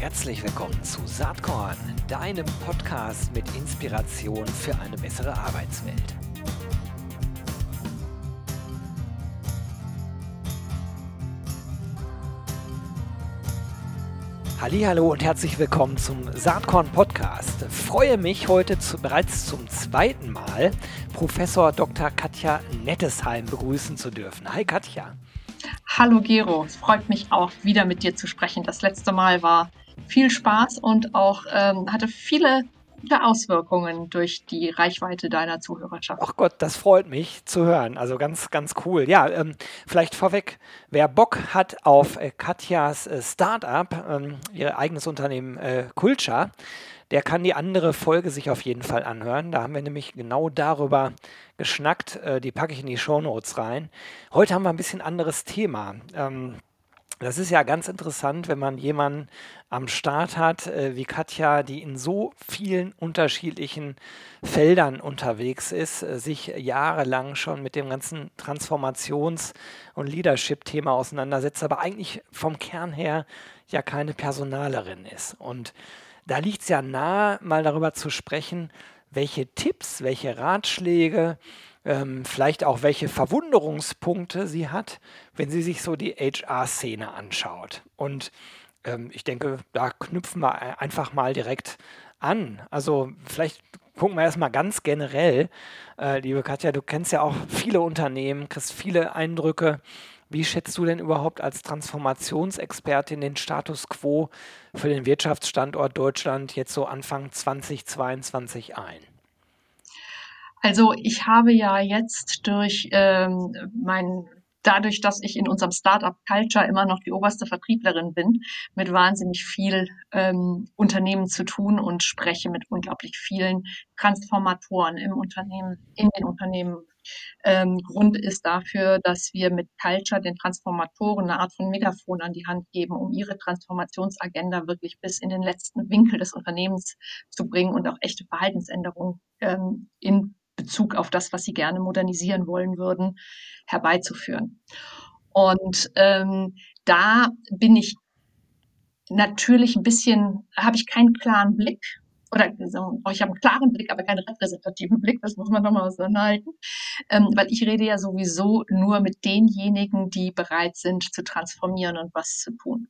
Herzlich willkommen zu Saatkorn, deinem Podcast mit Inspiration für eine bessere Arbeitswelt. Hallo und herzlich willkommen zum Saatkorn Podcast. Freue mich heute zu, bereits zum zweiten Mal Professor Dr. Katja Nettesheim begrüßen zu dürfen. Hi Katja. Hallo Gero, es freut mich auch wieder mit dir zu sprechen. Das letzte Mal war viel Spaß und auch ähm, hatte viele gute Auswirkungen durch die Reichweite deiner Zuhörerschaft. Ach Gott, das freut mich zu hören. Also ganz, ganz cool. Ja, ähm, vielleicht vorweg, wer Bock hat auf äh, Katjas äh, Startup, ähm, ihr eigenes Unternehmen äh, Culture, der kann die andere Folge sich auf jeden Fall anhören. Da haben wir nämlich genau darüber geschnackt. Äh, die packe ich in die Show Notes rein. Heute haben wir ein bisschen anderes Thema. Ähm, das ist ja ganz interessant, wenn man jemanden am Start hat, äh, wie Katja, die in so vielen unterschiedlichen Feldern unterwegs ist, äh, sich jahrelang schon mit dem ganzen Transformations- und Leadership-Thema auseinandersetzt, aber eigentlich vom Kern her ja keine Personalerin ist. Und da liegt es ja nahe, mal darüber zu sprechen, welche Tipps, welche Ratschläge, ähm, vielleicht auch welche Verwunderungspunkte sie hat, wenn sie sich so die HR-Szene anschaut. Und ähm, ich denke, da knüpfen wir einfach mal direkt an. Also vielleicht gucken wir erstmal ganz generell. Äh, liebe Katja, du kennst ja auch viele Unternehmen, kriegst viele Eindrücke. Wie schätzt du denn überhaupt als Transformationsexpertin den Status quo für den Wirtschaftsstandort Deutschland jetzt so Anfang 2022 ein? Also ich habe ja jetzt durch ähm, mein dadurch, dass ich in unserem Startup Culture immer noch die oberste Vertrieblerin bin, mit wahnsinnig viel ähm, Unternehmen zu tun und spreche mit unglaublich vielen Transformatoren im Unternehmen, in den Unternehmen. Ähm, Grund ist dafür, dass wir mit Culture den Transformatoren eine Art von Megafon an die Hand geben, um ihre Transformationsagenda wirklich bis in den letzten Winkel des Unternehmens zu bringen und auch echte Verhaltensänderungen ähm, in Bezug auf das, was sie gerne modernisieren wollen würden, herbeizuführen. Und ähm, da bin ich natürlich ein bisschen, habe ich keinen klaren Blick oder ich habe einen klaren Blick, aber keinen repräsentativen Blick, das muss man nochmal auseinanderhalten, ähm, weil ich rede ja sowieso nur mit denjenigen, die bereit sind zu transformieren und was zu tun.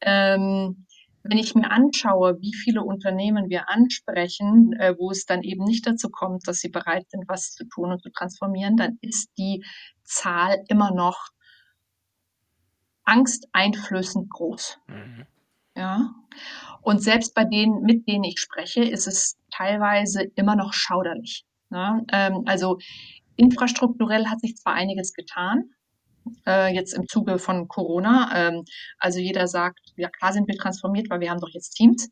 Ähm, wenn ich mir anschaue, wie viele Unternehmen wir ansprechen, äh, wo es dann eben nicht dazu kommt, dass sie bereit sind, was zu tun und zu transformieren, dann ist die Zahl immer noch angsteinflößend groß. Mhm. Ja. Und selbst bei denen, mit denen ich spreche, ist es teilweise immer noch schauderlich. Ne? Ähm, also infrastrukturell hat sich zwar einiges getan, äh, jetzt im Zuge von Corona. Ähm, also jeder sagt, ja klar sind wir transformiert, weil wir haben doch jetzt Teams.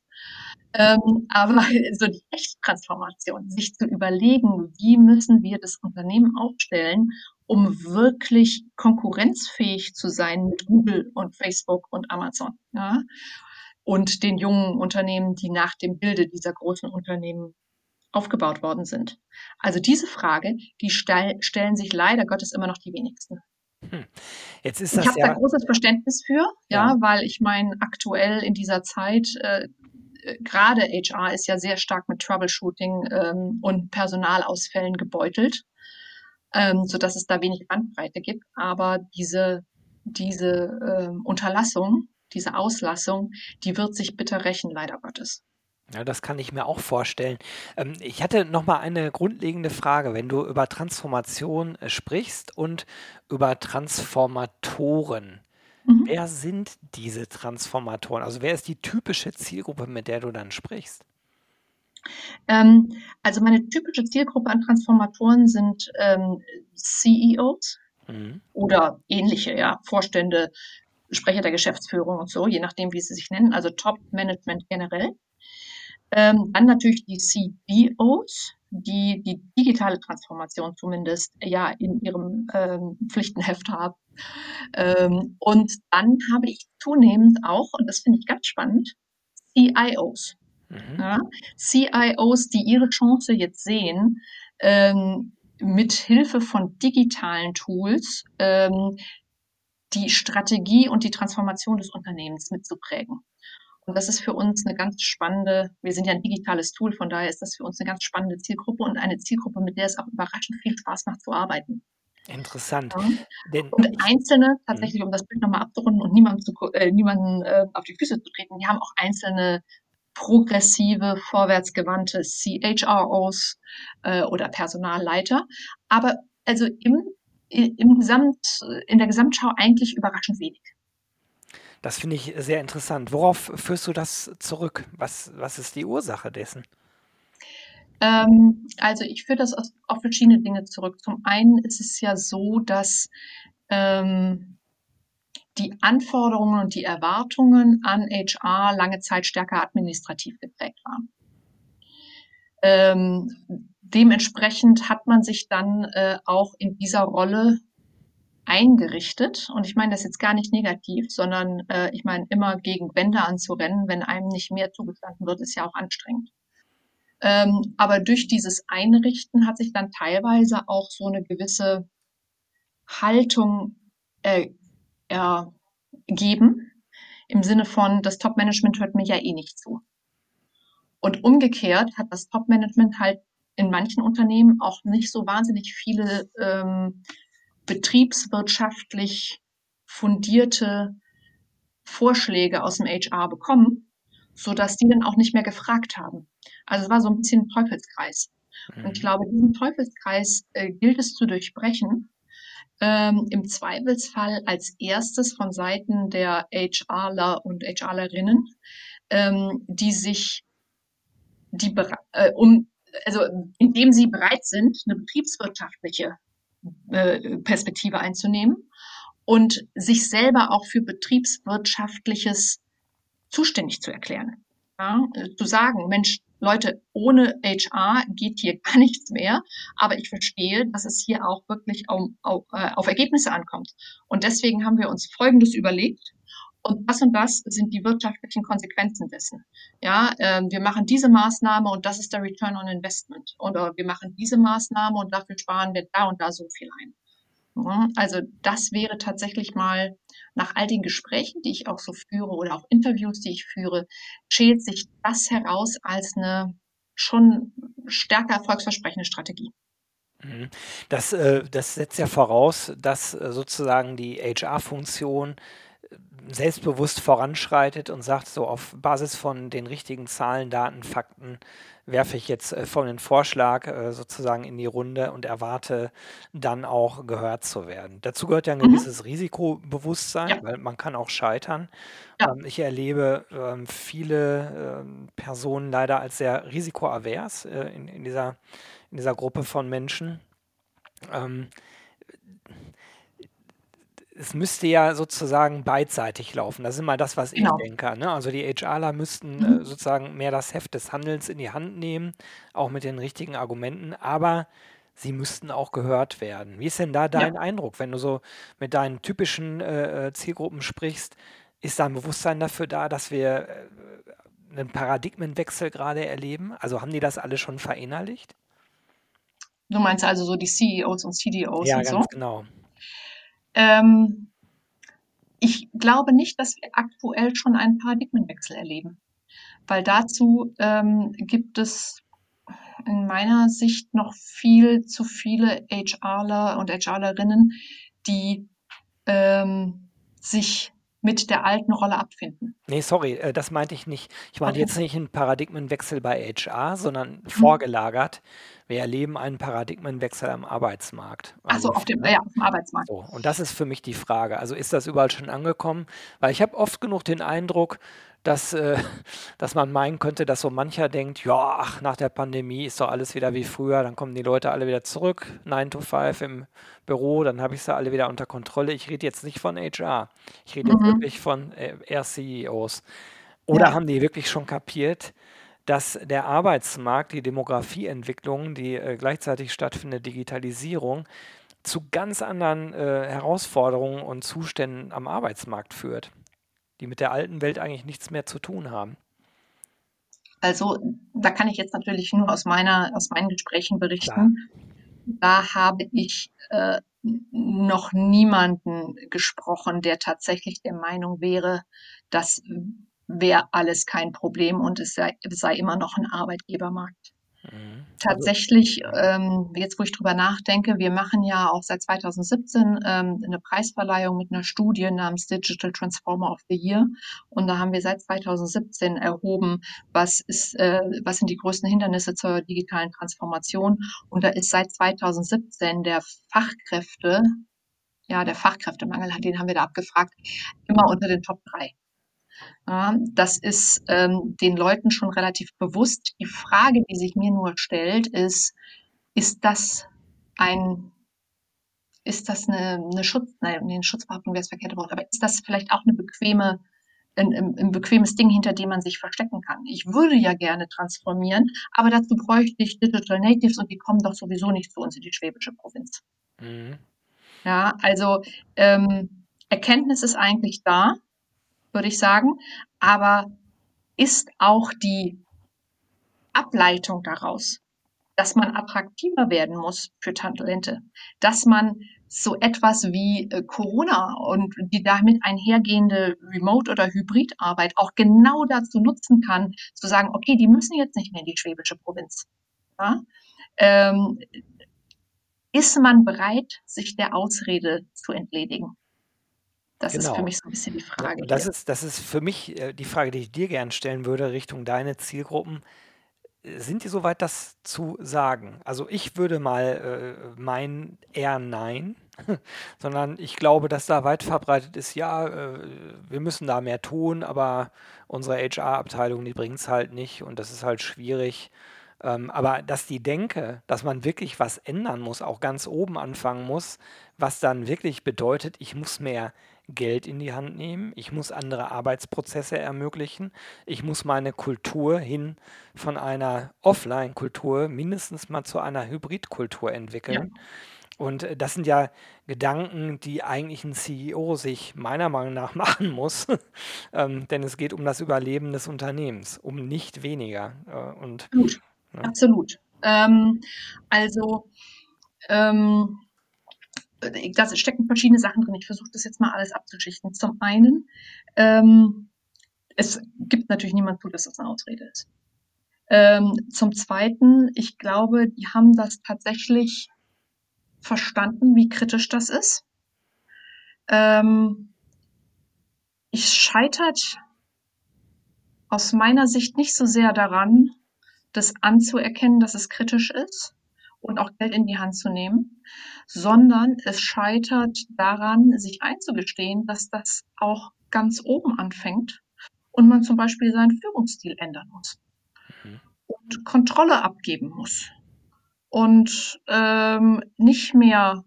Ähm, aber so die echte Transformation, sich zu überlegen, wie müssen wir das Unternehmen aufstellen, um wirklich konkurrenzfähig zu sein mit Google und Facebook und Amazon. Ja? Und den jungen Unternehmen, die nach dem Bilde dieser großen Unternehmen aufgebaut worden sind. Also diese Frage, die stellen sich leider Gottes immer noch die wenigsten. Hm. Jetzt ist das ich habe ja da großes Verständnis für, ja, ja. weil ich meine, aktuell in dieser Zeit, äh, äh gerade HR ist ja sehr stark mit Troubleshooting ähm, und Personalausfällen gebeutelt, ähm, sodass es da wenig Bandbreite gibt. Aber diese, diese äh, Unterlassung, diese Auslassung, die wird sich bitter rächen, leider Gottes. Ja, das kann ich mir auch vorstellen. Ähm, ich hatte noch mal eine grundlegende Frage. Wenn du über Transformation äh, sprichst und über Transformatoren, Mhm. wer sind diese Transformatoren? Also wer ist die typische Zielgruppe, mit der du dann sprichst? Ähm, also meine typische Zielgruppe an Transformatoren sind ähm, CEOs Mhm. oder ähnliche, ja, Vorstände, Sprecher der Geschäftsführung und so, je nachdem, wie sie sich nennen, also Top-Management generell. Ähm, dann natürlich die CDOs, die die digitale Transformation zumindest ja in ihrem ähm, Pflichtenheft haben. Ähm, und dann habe ich zunehmend auch, und das finde ich ganz spannend, CIOs. Mhm. Ja, CIOs, die ihre Chance jetzt sehen, ähm, mit Hilfe von digitalen Tools ähm, die Strategie und die Transformation des Unternehmens mitzuprägen. Und das ist für uns eine ganz spannende, wir sind ja ein digitales Tool, von daher ist das für uns eine ganz spannende Zielgruppe und eine Zielgruppe, mit der es auch überraschend viel Spaß macht zu arbeiten. Interessant. Ja. Und Einzelne, tatsächlich, um das Bild nochmal abzurunden und niemanden, zu, äh, niemanden äh, auf die Füße zu treten, die haben auch einzelne progressive, vorwärtsgewandte CHROs äh, oder Personalleiter. Aber also im, im Gesamt, in der Gesamtschau eigentlich überraschend wenig. Das finde ich sehr interessant. Worauf führst du das zurück? Was, was ist die Ursache dessen? Ähm, also ich führe das auf, verschiedene Dinge zurück. Zum einen ist es ja so, dass ähm, die Anforderungen und die Erwartungen an HR lange Zeit stärker administrativ geprägt waren. Ähm, dementsprechend hat man sich dann äh, auch in dieser Rolle eingerichtet. Und ich meine das jetzt gar nicht negativ, sondern äh, ich meine immer gegen Wände anzurennen, wenn einem nicht mehr zugestanden wird, ist ja auch anstrengend. Ähm, aber durch dieses Einrichten hat sich dann teilweise auch so eine gewisse Haltung äh, ergeben, im Sinne von, das Top-Management hört mir ja eh nicht zu. Und umgekehrt hat das Top-Management halt in manchen Unternehmen auch nicht so wahnsinnig viele ähm, betriebswirtschaftlich fundierte Vorschläge aus dem HR bekommen, so dass die dann auch nicht mehr gefragt haben. Also es war so ein bisschen ein Teufelskreis. Und ich Mhm. glaube, diesen Teufelskreis äh, gilt es zu durchbrechen. Ähm, Im Zweifelsfall als erstes von Seiten der HRler und HRlerinnen, ähm, die sich die äh, um also indem sie bereit sind, eine betriebswirtschaftliche Perspektive einzunehmen und sich selber auch für betriebswirtschaftliches zuständig zu erklären. Ja, äh, zu sagen, Mensch, Leute, ohne HR geht hier gar nichts mehr, aber ich verstehe, dass es hier auch wirklich auf, auf, äh, auf Ergebnisse ankommt. Und deswegen haben wir uns Folgendes überlegt. Und das und das sind die wirtschaftlichen Konsequenzen dessen. Ja, ähm, wir machen diese Maßnahme und das ist der Return on Investment. Oder wir machen diese Maßnahme und dafür sparen wir da und da so viel ein. Ja, also das wäre tatsächlich mal nach all den Gesprächen, die ich auch so führe oder auch Interviews, die ich führe, schält sich das heraus als eine schon stärker erfolgsversprechende Strategie. Mhm. Das, äh, das setzt ja voraus, dass äh, sozusagen die HR-Funktion selbstbewusst voranschreitet und sagt, so auf Basis von den richtigen Zahlen, Daten, Fakten werfe ich jetzt äh, folgenden Vorschlag äh, sozusagen in die Runde und erwarte dann auch gehört zu werden. Dazu gehört ja ein Mhm. gewisses Risikobewusstsein, Ja, weil man kann auch scheitern. ja. Ähm, ich erlebe ähm, viele ähm, Personen leider als sehr risikoavers äh, in, in dieser, in dieser Gruppe von Menschen. Es müsste ja sozusagen beidseitig laufen. Das ist immer das, was ich Genau. denke. Ne? Also die HRler müssten äh, Mhm. sozusagen mehr das Heft des Handelns in die Hand nehmen, auch mit den richtigen Argumenten, aber sie müssten auch gehört werden. Wie ist denn da Ja. dein Eindruck, wenn du so mit deinen typischen äh, äh, Zielgruppen sprichst? Ist da ein Bewusstsein dafür da, dass wir äh, einen Paradigmenwechsel gerade erleben? Also haben die das alle schon verinnerlicht? Du meinst also so die CEOs und CDOs Ja, und so? ganz genau. Ähm, ich glaube nicht, dass wir aktuell schon einen Paradigmenwechsel erleben, weil dazu ähm, gibt es in meiner Sicht noch viel zu viele HRler und HRlerinnen, die ähm, sich mit der alten Rolle abfinden. Nee, sorry, äh, das meinte ich nicht. Ich meinte Okay. jetzt nicht einen Paradigmenwechsel bei HR, sondern Mhm. vorgelagert. Wir erleben einen Paradigmenwechsel am Arbeitsmarkt. Ach so, Also, auf dem, ne? ja, auf dem Arbeitsmarkt. So, und das ist für mich die Frage. Also ist das überall schon angekommen? Weil ich habe oft genug den Eindruck, dass, äh, dass man meinen könnte, dass so mancher denkt, ja, ach, nach der Pandemie ist doch alles wieder wie früher, dann kommen die Leute alle wieder zurück, 9 to 5 im Büro, dann habe ich sie alle wieder unter Kontrolle. Ich rede jetzt nicht von HR, ich rede jetzt Mhm. wirklich von äh, eher CEOs. Oder Ja, haben die wirklich schon kapiert, dass der Arbeitsmarkt, die Demografieentwicklung, die äh, gleichzeitig stattfindende Digitalisierung zu ganz anderen äh, Herausforderungen und Zuständen am Arbeitsmarkt führt, die mit der alten Welt eigentlich nichts mehr zu tun haben. also da kann ich jetzt natürlich nur aus meiner, aus meinen Gesprächen Klar. berichten. Da habe ich äh, noch niemanden gesprochen, der tatsächlich der Meinung wäre, dass wäre alles kein Problem und es sei, es sei immer noch ein Arbeitgebermarkt. Also Tatsächlich, ähm, jetzt wo ich drüber nachdenke, wir machen ja auch seit 2017 ähm, eine Preisverleihung mit einer Studie namens Digital Transformer of the Year. Und da haben wir seit 2017 erhoben, was ist, äh, was sind die größten Hindernisse zur digitalen Transformation. Und da ist seit 2017 der Fachkräfte, ja, der Fachkräftemangel, den haben wir da abgefragt, immer unter den Top 3. Das ist ähm, den Leuten schon relativ bewusst. Die Frage, die sich mir nur stellt, ist, ist das ein, ist das eine, eine Schutz, nein, eine Schutzbehauptung wäre das verkehrte Wort, aber ist das vielleicht auch eine bequeme, ein, ein, ein, bequemes Ding, hinter dem man sich verstecken kann. Ich würde ja gerne transformieren, aber dazu bräuchte ich Digital Natives und die kommen doch sowieso nicht zu uns in die schwäbische Provinz. Mhm. Ja, also ähm, Erkenntnis ist eigentlich da würde ich sagen. Aber ist auch die Ableitung daraus, dass man attraktiver werden muss für Talente, dass man so etwas wie äh, Corona und die damit einhergehende Remote- oder Hybridarbeit auch genau dazu nutzen kann, zu sagen, okay, die müssen jetzt nicht mehr in die schwäbische Provinz. Ja? Ähm, ist man bereit, sich der Ausrede zu entledigen? Das ist für genau. mich so ein bisschen die Frage Das ist das ist für mich, äh, die Frage, die ich dir gern stellen würde Richtung deine Zielgruppen. Äh, sind die soweit, das zu sagen? Also, ich würde mal, äh, meinen, eher nein, sondern ich glaube, dass da weit verbreitet ist: „Ja, äh, wir müssen da mehr tun, aber unsere HR-Abteilung, die bringt es halt nicht und das ist halt schwierig.“ Ähm, aber dass die Denke, dass man wirklich was ändern muss, auch ganz oben anfangen muss, was dann wirklich bedeutet, ich muss mehr Geld in die Hand nehmen, ich muss andere Arbeitsprozesse ermöglichen, ich muss meine Kultur hin von einer Offline-Kultur mindestens mal zu einer Hybrid-Kultur entwickeln. Ja. Und äh, das sind ja Gedanken, die eigentlich ein CEO sich meiner Meinung nach machen muss, ähm, denn es geht um das Überleben des Unternehmens, um nicht weniger. Äh, und, Absolut. Ja. Absolut. Ähm, also ähm, da stecken verschiedene Sachen drin. Ich versuche das jetzt mal alles abzuschichten. Zum einen, ähm, es gibt natürlich niemand zu, dass das eine Ausrede ist. Ähm, zum zweiten, ich glaube, die haben das tatsächlich verstanden, wie kritisch das ist. Ähm, ich scheitert aus meiner Sicht nicht so sehr daran, das anzuerkennen, dass es kritisch ist, und auch Geld in die Hand zu nehmen, sondern es scheitert daran, sich einzugestehen, dass das auch ganz oben anfängt und man zum Beispiel seinen Führungsstil ändern muss mhm. und Kontrolle abgeben muss und ähm, nicht mehr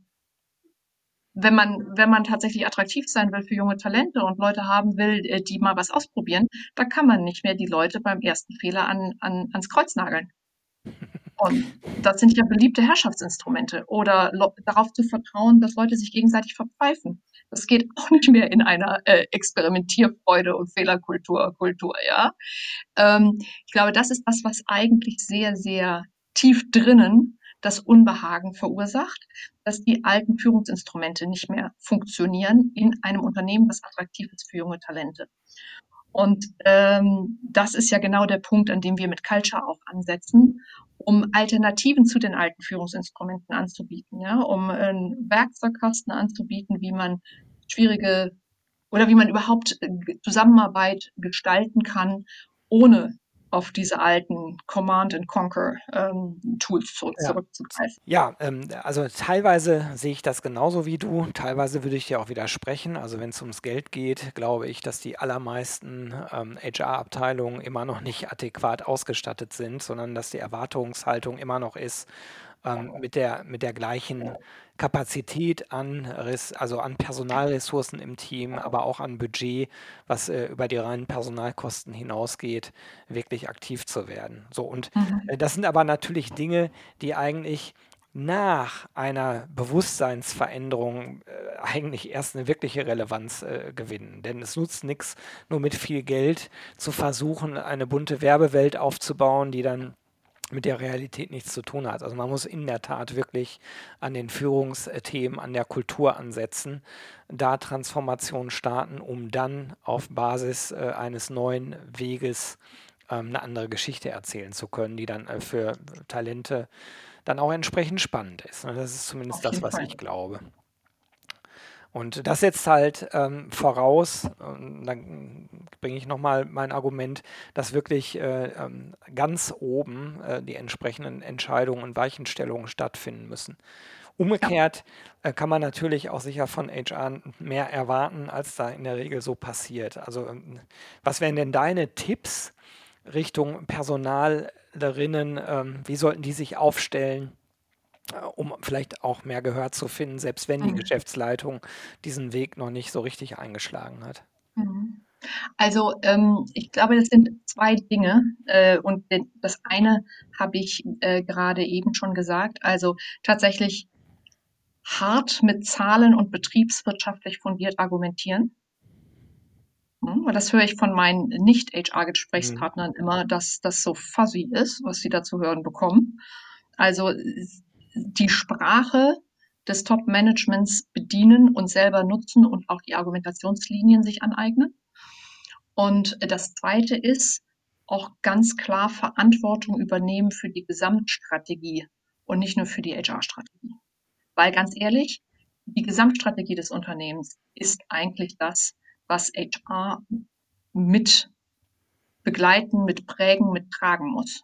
wenn man, wenn man tatsächlich attraktiv sein will für junge Talente und Leute haben will, äh, die mal was ausprobieren, da kann man nicht mehr die Leute beim ersten Fehler an, an, ans Kreuz nageln. Und das sind ja beliebte Herrschaftsinstrumente. Oder darauf zu vertrauen, dass Leute sich gegenseitig verpfeifen. Das geht auch nicht mehr in einer äh, Experimentierfreude und Fehlerkultur, Kultur, ja. Ähm, ich glaube, das ist das, was eigentlich sehr, sehr tief drinnen das Unbehagen verursacht, dass die alten Führungsinstrumente nicht mehr funktionieren in einem Unternehmen, das attraktiv ist für junge Talente. Und ähm, das ist ja genau der Punkt, an dem wir mit Culture auch ansetzen, um Alternativen zu den alten Führungsinstrumenten anzubieten, ja, um einen Werkzeugkasten anzubieten, wie man schwierige oder wie man überhaupt äh, Zusammenarbeit gestalten kann, ohne auf diese alten Command and Conquer ähm, Tools zurück, ja. zurückzugreifen. Ja, ähm, also teilweise sehe ich das genauso wie du, teilweise würde ich dir auch widersprechen. Also wenn es ums Geld geht, glaube ich, dass die allermeisten ähm, HR-Abteilungen immer noch nicht adäquat ausgestattet sind, sondern dass die Erwartungshaltung immer noch ist, ähm, mit, der, mit der gleichen Kapazität an, also an Personalressourcen im Team, aber auch an Budget, was äh, über die reinen Personalkosten hinausgeht, wirklich aktiv zu werden. So, und mhm. äh, das sind aber natürlich Dinge, die eigentlich nach einer Bewusstseinsveränderung äh, eigentlich erst eine wirkliche Relevanz äh, gewinnen. Denn es nutzt nichts, nur mit viel Geld zu versuchen, eine bunte Werbewelt aufzubauen, die dann mit der Realität nichts zu tun hat. Also man muss in der Tat wirklich an den Führungsthemen, an der Kultur ansetzen, da Transformation starten, um dann auf Basis äh, eines neuen Weges ähm, eine andere Geschichte erzählen zu können, die dann äh, für Talente dann auch entsprechend spannend ist. Das ist zumindest das, was Fall. ich glaube. Und das setzt halt ähm, voraus, und dann bringe ich nochmal mein Argument, dass wirklich äh, ähm, ganz oben äh, die entsprechenden Entscheidungen und Weichenstellungen stattfinden müssen. Umgekehrt äh, kann man natürlich auch sicher von HR mehr erwarten, als da in der Regel so passiert. Also ähm, was wären denn deine Tipps Richtung Personalerinnen? Ähm, wie sollten die sich aufstellen? Um vielleicht auch mehr Gehör zu finden, selbst wenn die mhm. Geschäftsleitung diesen Weg noch nicht so richtig eingeschlagen hat. Mhm. Also ähm, ich glaube, das sind zwei Dinge äh, und das eine habe ich äh, gerade eben schon gesagt. Also tatsächlich hart mit Zahlen und betriebswirtschaftlich fundiert argumentieren. Hm, das höre ich von meinen Nicht-HR-Gesprächspartnern mhm. immer, dass das so fuzzy ist, was sie da zu hören bekommen. Also die Sprache des Top-Managements bedienen und selber nutzen und auch die Argumentationslinien sich aneignen. Und das Zweite ist auch ganz klar Verantwortung übernehmen für die Gesamtstrategie und nicht nur für die HR-Strategie. Weil ganz ehrlich, die Gesamtstrategie des Unternehmens ist eigentlich das, was HR mit begleiten, mit prägen, mit tragen muss.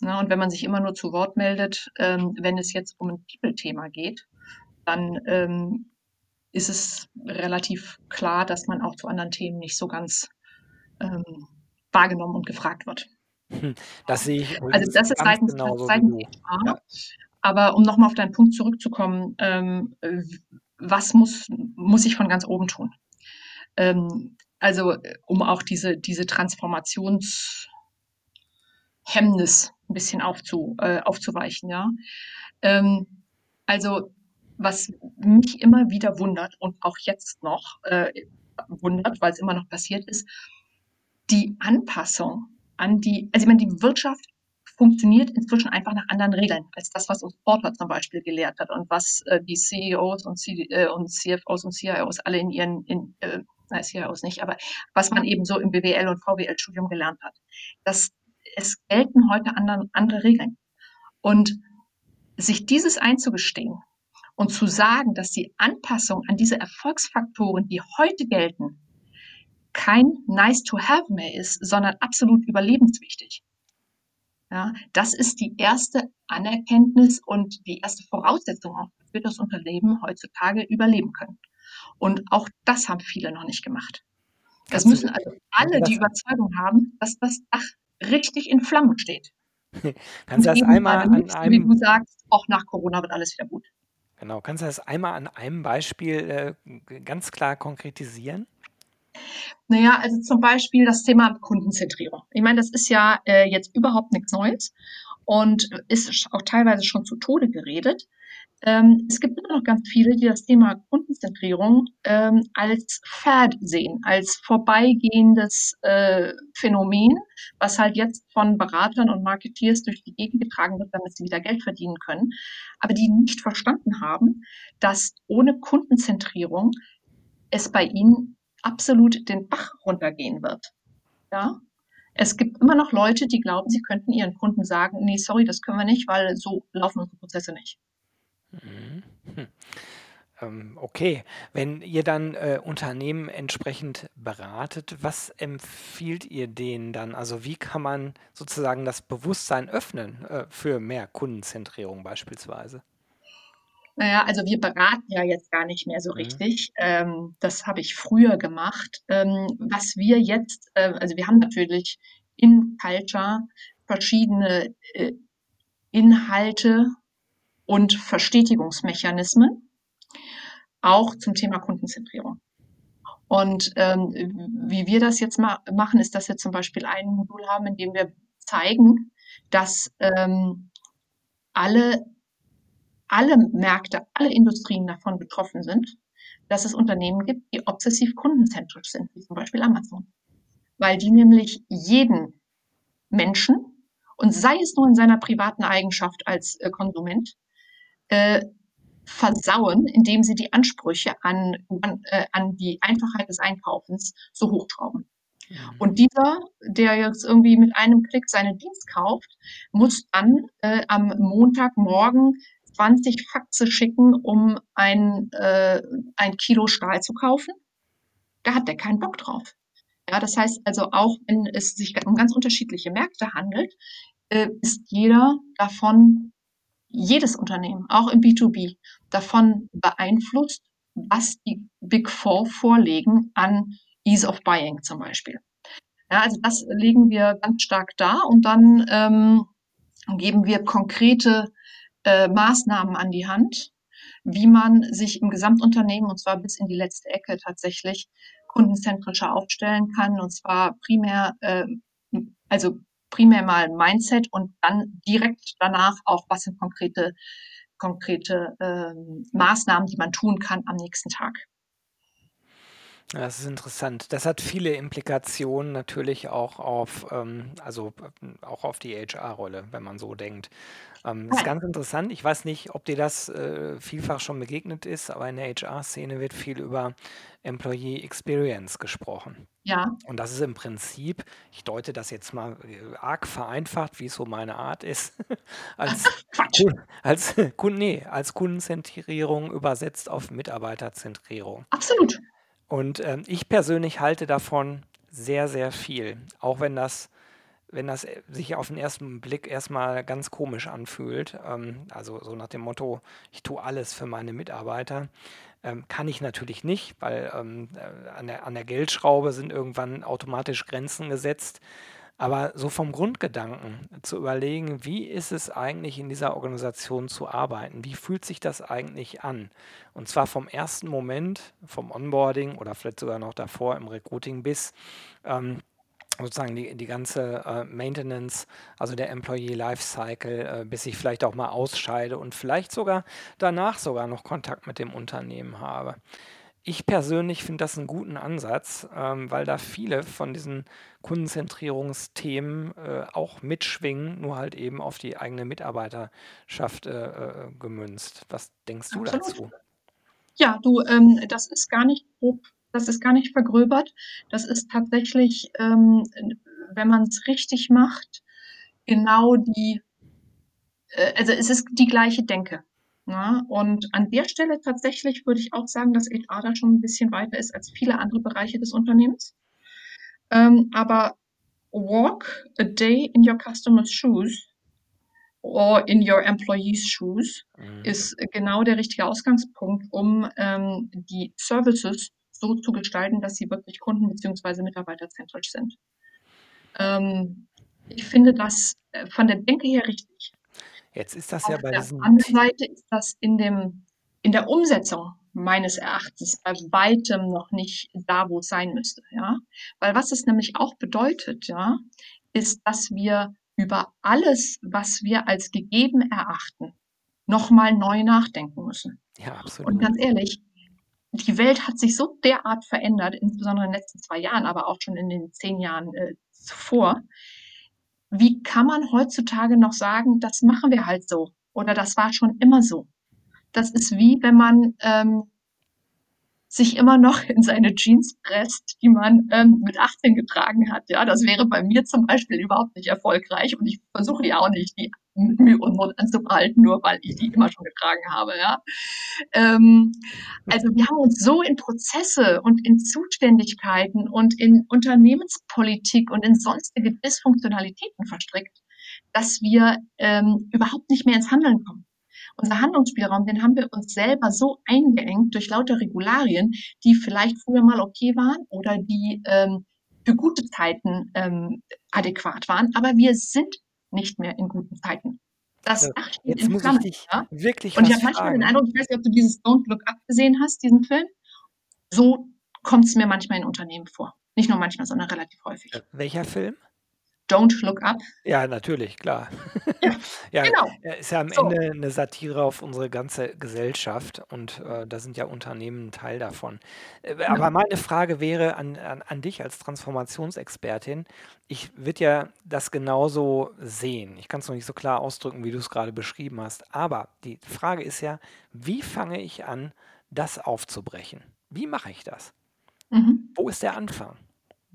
Ja, und wenn man sich immer nur zu Wort meldet, ähm, wenn es jetzt um ein People-Thema geht, dann ähm, ist es relativ klar, dass man auch zu anderen Themen nicht so ganz ähm, wahrgenommen und gefragt wird. Hm, das sehe ich. Also das ist seitens, seitens HR. Ja. Aber um nochmal auf deinen Punkt zurückzukommen, ähm, was muss, muss ich von ganz oben tun? Ähm, also um auch diese, diese Transformations Hemmnis ein bisschen aufzu, äh, aufzuweichen, ja. Ähm, also was mich immer wieder wundert und auch jetzt noch äh, wundert, weil es immer noch passiert ist, die Anpassung an die, also ich meine, die Wirtschaft funktioniert inzwischen einfach nach anderen Regeln als das, was uns Porter zum Beispiel gelehrt hat und was äh, die CEOs und, C, äh, und CFOs und CIOs alle in ihren, in, äh, nein, CIOs nicht, aber was man eben so im BWL und VWL-Studium gelernt hat. Das es gelten heute andere, andere Regeln. Und sich dieses einzugestehen und zu sagen, dass die Anpassung an diese Erfolgsfaktoren, die heute gelten, kein nice to have mehr ist, sondern absolut überlebenswichtig. Ja, das ist die erste Anerkenntnis und die erste Voraussetzung dass wir das Unternehmen heutzutage überleben können. Und auch das haben viele noch nicht gemacht. Das müssen also alle die Überzeugung haben, dass das Dach richtig in Flammen steht. Kannst du das einmal an nichts, einem... Wie du sagst, auch nach Corona wird alles wieder gut. Genau, kannst du das einmal an einem Beispiel äh, ganz klar konkretisieren? Naja, also zum Beispiel das Thema Kundenzentrierung. Ich meine, das ist ja äh, jetzt überhaupt nichts Neues und ist auch teilweise schon zu Tode geredet. Ähm, es gibt immer noch ganz viele, die das Thema Kundenzentrierung ähm, als Fad sehen, als vorbeigehendes äh, Phänomen, was halt jetzt von Beratern und Marketeers durch die Gegend getragen wird, damit sie wieder Geld verdienen können, aber die nicht verstanden haben, dass ohne Kundenzentrierung es bei ihnen absolut den Bach runtergehen wird. Ja, es gibt immer noch Leute, die glauben, sie könnten ihren Kunden sagen, nee, sorry, das können wir nicht, weil so laufen unsere Prozesse nicht. Mhm. Hm. Ähm, okay, wenn ihr dann äh, Unternehmen entsprechend beratet, was empfiehlt ihr denen dann? Also wie kann man sozusagen das Bewusstsein öffnen äh, für mehr Kundenzentrierung beispielsweise? Naja, also wir beraten ja jetzt gar nicht mehr so mhm. richtig. Ähm, das habe ich früher gemacht. Ähm, was wir jetzt, äh, also wir haben natürlich in Culture verschiedene äh, Inhalte und Verstetigungsmechanismen, auch zum Thema Kundenzentrierung. Und ähm, wie wir das jetzt ma machen, ist, dass wir zum Beispiel ein Modul haben, in dem wir zeigen, dass ähm, alle, alle Märkte, alle Industrien davon betroffen sind, dass es Unternehmen gibt, die obsessiv kundenzentrisch sind, wie zum Beispiel Amazon. Weil die nämlich jeden Menschen und sei es nur in seiner privaten Eigenschaft als äh, Konsument, äh, versauen, indem sie die Ansprüche an, an, äh, an die Einfachheit des Einkaufens so hochschrauben. Mhm. Und dieser, der jetzt irgendwie mit einem Klick seinen Dienst kauft, muss dann äh, am Montagmorgen 20 Faxe schicken, um ein, äh, ein Kilo Stahl zu kaufen. Da hat der keinen Bock drauf. Ja, das heißt also, auch wenn es sich um ganz unterschiedliche Märkte handelt, äh, ist jeder davon jedes Unternehmen, auch im B2B, davon beeinflusst, was die Big Four vorlegen an Ease of Buying zum Beispiel. Ja, also das legen wir ganz stark da und dann ähm, geben wir konkrete äh, Maßnahmen an die Hand, wie man sich im Gesamtunternehmen und zwar bis in die letzte Ecke tatsächlich kundenzentrischer aufstellen kann und zwar primär, äh, also primär mal Mindset und dann direkt danach auch, was sind konkrete, konkrete ähm, Maßnahmen, die man tun kann am nächsten Tag. Das ist interessant. Das hat viele Implikationen natürlich auch auf, ähm, also auch auf die HR-Rolle, wenn man so denkt. Ähm, das ist ganz interessant. Ich weiß nicht, ob dir das äh, vielfach schon begegnet ist, aber in der HR-Szene wird viel über Employee Experience gesprochen. Ja. Und das ist im Prinzip, ich deute das jetzt mal äh, arg vereinfacht, wie es so meine Art ist, als, als, nee, als Kundenzentrierung übersetzt auf Mitarbeiterzentrierung. Absolut. Und ähm, ich persönlich halte davon sehr, sehr viel, auch wenn das wenn das äh, sich auf den ersten Blick erstmal ganz komisch anfühlt, ähm, also so nach dem Motto, ich tue alles für meine Mitarbeiter, ähm, kann ich natürlich nicht, weil ähm, äh, an, der, an der Geldschraube sind irgendwann automatisch Grenzen gesetzt. Aber so vom Grundgedanken zu überlegen, wie ist es eigentlich in dieser Organisation zu arbeiten? Wie fühlt sich das eigentlich an? Und zwar vom ersten Moment, vom Onboarding oder vielleicht sogar noch davor im Recruiting bis ähm, sozusagen die, die ganze äh, Maintenance, also der Employee Lifecycle, äh, bis ich vielleicht auch mal ausscheide und vielleicht sogar danach sogar noch Kontakt mit dem Unternehmen habe. Ich persönlich finde das einen guten Ansatz, ähm, weil da viele von diesen Kundenzentrierungsthemen äh, auch mitschwingen, nur halt eben auf die eigene Mitarbeiterschaft äh, äh, gemünzt. Was denkst du Absolut. dazu? Ja, du, ähm, das ist gar nicht grob das ist gar nicht vergröbert. Das ist tatsächlich, ähm, wenn man es richtig macht, genau die, äh, also es ist die gleiche Denke. Ja? Und an der Stelle tatsächlich würde ich auch sagen, dass HR da schon ein bisschen weiter ist als viele andere Bereiche des Unternehmens. Ähm, aber walk a day in your customer's shoes or in your employees' shoes mhm. ist genau der richtige Ausgangspunkt, um ähm, die Services so zu gestalten, dass sie wirklich kunden- bzw. mitarbeiterzentrisch sind. Ähm, ich finde das äh, von der Denke her richtig. Jetzt ist das Auf ja bei der anderen Seite ist das in, dem, in der Umsetzung meines Erachtens bei weitem noch nicht da, wo es sein müsste. Ja? Weil was es nämlich auch bedeutet, ja, ist, dass wir über alles, was wir als gegeben erachten, nochmal neu nachdenken müssen. Ja, absolut. Und ganz ehrlich, die Welt hat sich so derart verändert, insbesondere in den letzten zwei Jahren, aber auch schon in den zehn Jahren äh, zuvor. Wie kann man heutzutage noch sagen, das machen wir halt so oder das war schon immer so? Das ist wie, wenn man ähm, sich immer noch in seine Jeans presst, die man ähm, mit 18 getragen hat. Ja, das wäre bei mir zum Beispiel überhaupt nicht erfolgreich und ich versuche ja auch nicht, die mit Mühe und Not anzubehalten, nur weil ich die immer schon getragen habe. Ja. Ähm, also wir haben uns so in Prozesse und in Zuständigkeiten und in Unternehmenspolitik und in sonstige Dysfunktionalitäten verstrickt, dass wir ähm, überhaupt nicht mehr ins Handeln kommen. Unser Handlungsspielraum, den haben wir uns selber so eingeengt durch lauter Regularien, die vielleicht früher mal okay waren oder die ähm, für gute Zeiten ähm, adäquat waren, aber wir sind nicht mehr in guten Zeiten. Das ja, Dach steht in Flammen. Ja? Wirklich Und ich habe manchmal fragen. den Eindruck, ich weiß nicht, ob du dieses Don't Look Up gesehen hast, diesen Film. So kommt es mir manchmal in Unternehmen vor. Nicht nur manchmal, sondern relativ häufig. Welcher Film? Don't Look Up. Ja, natürlich, klar. Ja, Ja, genau. ist ja am So. Ende eine Satire auf unsere ganze Gesellschaft und, äh, da sind ja Unternehmen 'n Teil davon. Äh, Genau. aber meine Frage wäre an an an dich als Transformationsexpertin. Ich würde ja das genauso sehen. Ich kann's noch nicht so klar ausdrücken, wie du's grade beschrieben hast. Aber die Frage ist ja: Wie fange ich an, das aufzubrechen? Wie mache ich das? Mhm. Wo ist der Anfang?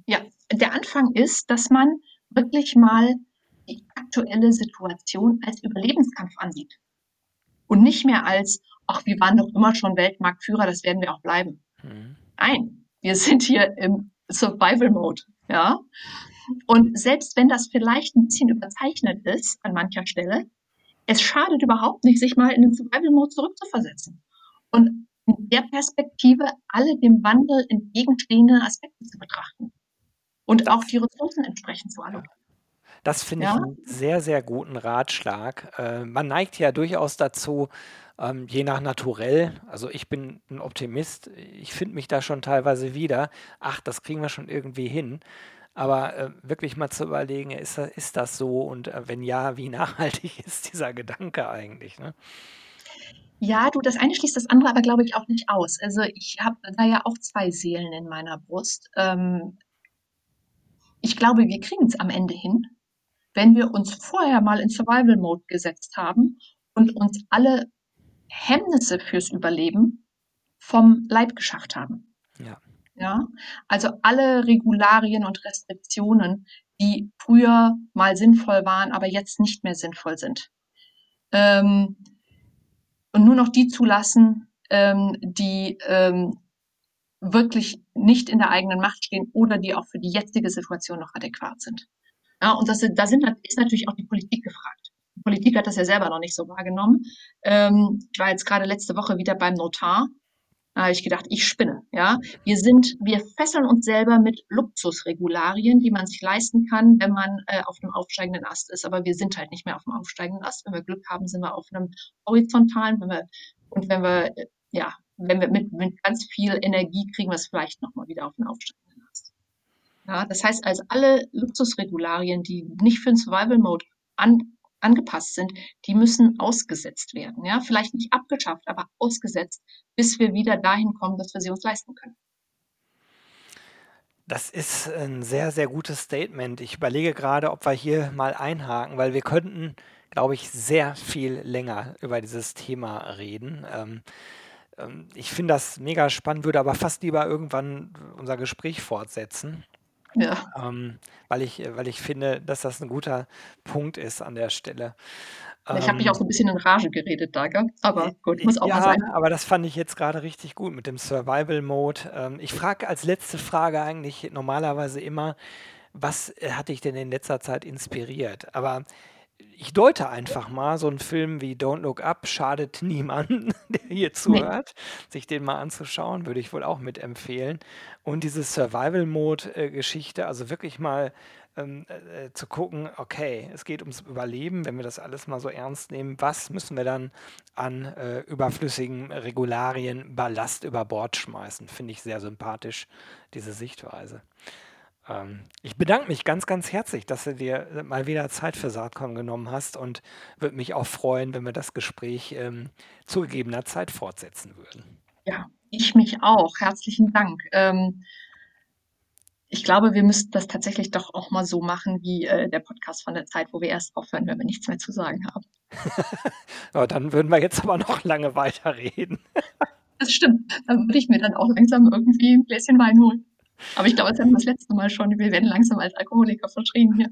Ja, der Anfang ist, dass man wirklich mal die aktuelle Situation als Überlebenskampf ansieht und nicht mehr als: „Ach, wir waren doch immer schon Weltmarktführer, das werden wir auch bleiben.“ Mhm. Nein, wir sind hier im Survival Mode, ja? Und selbst wenn das vielleicht 'n bisschen überzeichnet ist an mancher Stelle, es schadet überhaupt nicht, sich mal in den Survival Mode zurückzuversetzen und in der Perspektive alle dem Wandel entgegenstehenden Aspekte zu betrachten und auch die Ressourcen entsprechend zu allokieren. Das finde ich Ja? 'n sehr, sehr guten Ratschlag. Äh, man neigt ja durchaus dazu, ähm, je nach Naturell also, ich bin 'n Optimist. Ich finde mich da schon teilweise wieder: „Ach, das kriegen wir schon irgendwie hin.“ Aber, äh, wirklich mal zu überlegen, ist ist das so und, äh, wenn ja, wie nachhaltig ist dieser Gedanke eigentlich, ne? Ja, du, das eine schließt das andere aber, glaube ich, auch nicht aus. Also, ich habe da ja auch 2 Seelen in meiner Brust. Ähm ich glaube, wir kriegen's am Ende hin, wenn wir uns vorher mal in Survival Mode gesetzt haben und uns alle Hemmnisse fürs Überleben vom Leib geschafft haben. Ja. Ja? Also, alle Regularien und Restriktionen, die früher mal sinnvoll waren, aber jetzt nicht mehr sinnvoll sind. Ähm, und nur noch die zulassen, ähm, die, ähm, wirklich nicht in der eigenen Macht stehen oder die auch für die jetzige Situation noch adäquat sind. Ja, und das da sind ist natürlich auch die Politik gefragt. Die Politik hat das ja selber noch nicht so wahrgenommen. Ähm, ich war jetzt grade letzte Woche wieder beim Notar. Da habe ich gedacht: „Ich spinne“, ja? Wir sind wir fesseln uns selber mit Luxusregularien, die man sich leisten kann, wenn man, äh, auf 'nem aufsteigenden Ast ist, aber wir sind halt nicht mehr auf'm aufsteigenden Ast. Wenn wir Glück haben, sind wir auf 'nem horizontalen, wenn wir und wenn wir, äh, ja wenn wir mit mit ganz viel Energie kriegen wir's vielleicht noch mal wieder auf 'n aufsteigenden Ast. Ja, das heißt also, alle Luxusregularien, die nicht für 'n Survival Mode an angepasst sind, die müssen ausgesetzt werden, ja? Vielleicht nicht abgeschafft, aber ausgesetzt, bis wir wieder dahin kommen, dass wir sie uns leisten können. Das ist 'n sehr, sehr gutes Statement. Ich überlege grade, ob wir hier mal einhaken, weil wir könnten, glaube ich, sehr viel länger über dieses Thema reden. Ähm, ich finde das mega spannend, würde aber fast lieber irgendwann unser Gespräch fortsetzen. Ja. Ähm, weil ich äh, weil ich finde, dass das 'n guter Punkt ist an der Stelle. Ich habe mich auch Ähm so 'n bisschen in Rage geredet da, gell? Aber J gut, muss auch mal ja, sein. aber das fand ich jetzt grade richtig gut mit dem Survival Mode. Ähm, ich frage als letzte Frage eigentlich normalerweise immer: „Was, äh, hat dich denn in letzter Zeit inspiriert?“ Aber ich deute einfach mal, so 'n Film wie Don't Look Up schadet niemandem, der hier zuhört, sich den mal anzuschauen, würde ich wohl auch mitempfehlen. Und diese Survival Mode, äh, Geschichte, also wirklich mal, ähm, äh, äh, zu gucken: „Okay, es geht ums Überleben, wenn wir das alles mal so ernst nehmen, was müssen wir dann an, äh, überflüssigen Regularien, Ballast über Bord schmeißen?“ Finde ich sehr sympathisch, diese Sichtweise. Ähm, ich bedanke mich ganz, ganz herzlich, dass du dir, äh, mal wieder Zeit für Saatkorn genommen hast und würde mich auch freuen, wenn wir das Gespräch, ähm, zu gegebener Zeit fortsetzen würden. Ja, ich mich auch. Herzlichen Dank. Ähm ich glaube, wir müssten das tatsächlich doch auch mal so machen wie, äh, der Podcast von der Zeit, wo wir erst aufhören, wenn wir nichts mehr zu sagen haben. Ja, dann würden wir jetzt aber noch lange weiterreden. Das stimmt. Dann würde ich mir dann auch langsam irgendwie 'n Gläschen Wein holen. Aber ich glaube, das hatten wir das letzte Mal schon. Wir werden langsam als Alkoholiker verschrien hier.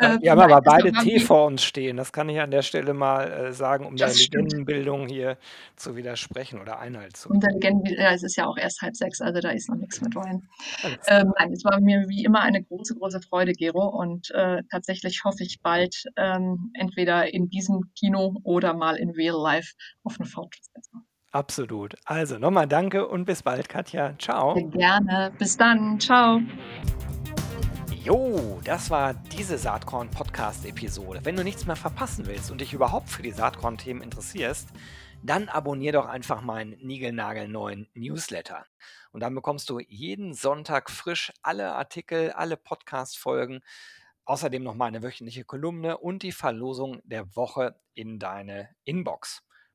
Ja, Äh, wir haben aber beide Tee wie vor uns stehen. Das kann ich an der Stelle mal, äh, sagen, um der Das stimmt. Legendenbildung hier zu widersprechen oder Einhalt zu Und der ja, es ist ja auch erst 5:30, also da ist noch nix mit Wein. Ähm, nein, es war mir wie immer eine große, große Freude, Gero, und, äh, tatsächlich hoffe ich bald, ähm, entweder in diesem Kino oder mal in real life auf 'ne Fortsetzung. Absolut. Also, noch mal danke und bis bald, Katja. Sehr Tschau. gerne. Bis dann. Tschau. Jo, das war diese Saatkorn-Podcast-Episode. Wenn du nichts mehr verpassen willst und dich überhaupt für die Saatkorn-Themen interessierst, dann abonnier doch einfach meinen niegelnagelneuen Newsletter. Und dann bekommst du jeden Sonntag frisch alle Artikel, alle Podcast-Folgen Außerdem noch meine wöchentliche Kolumne und die Verlosung der Woche in deine Inbox.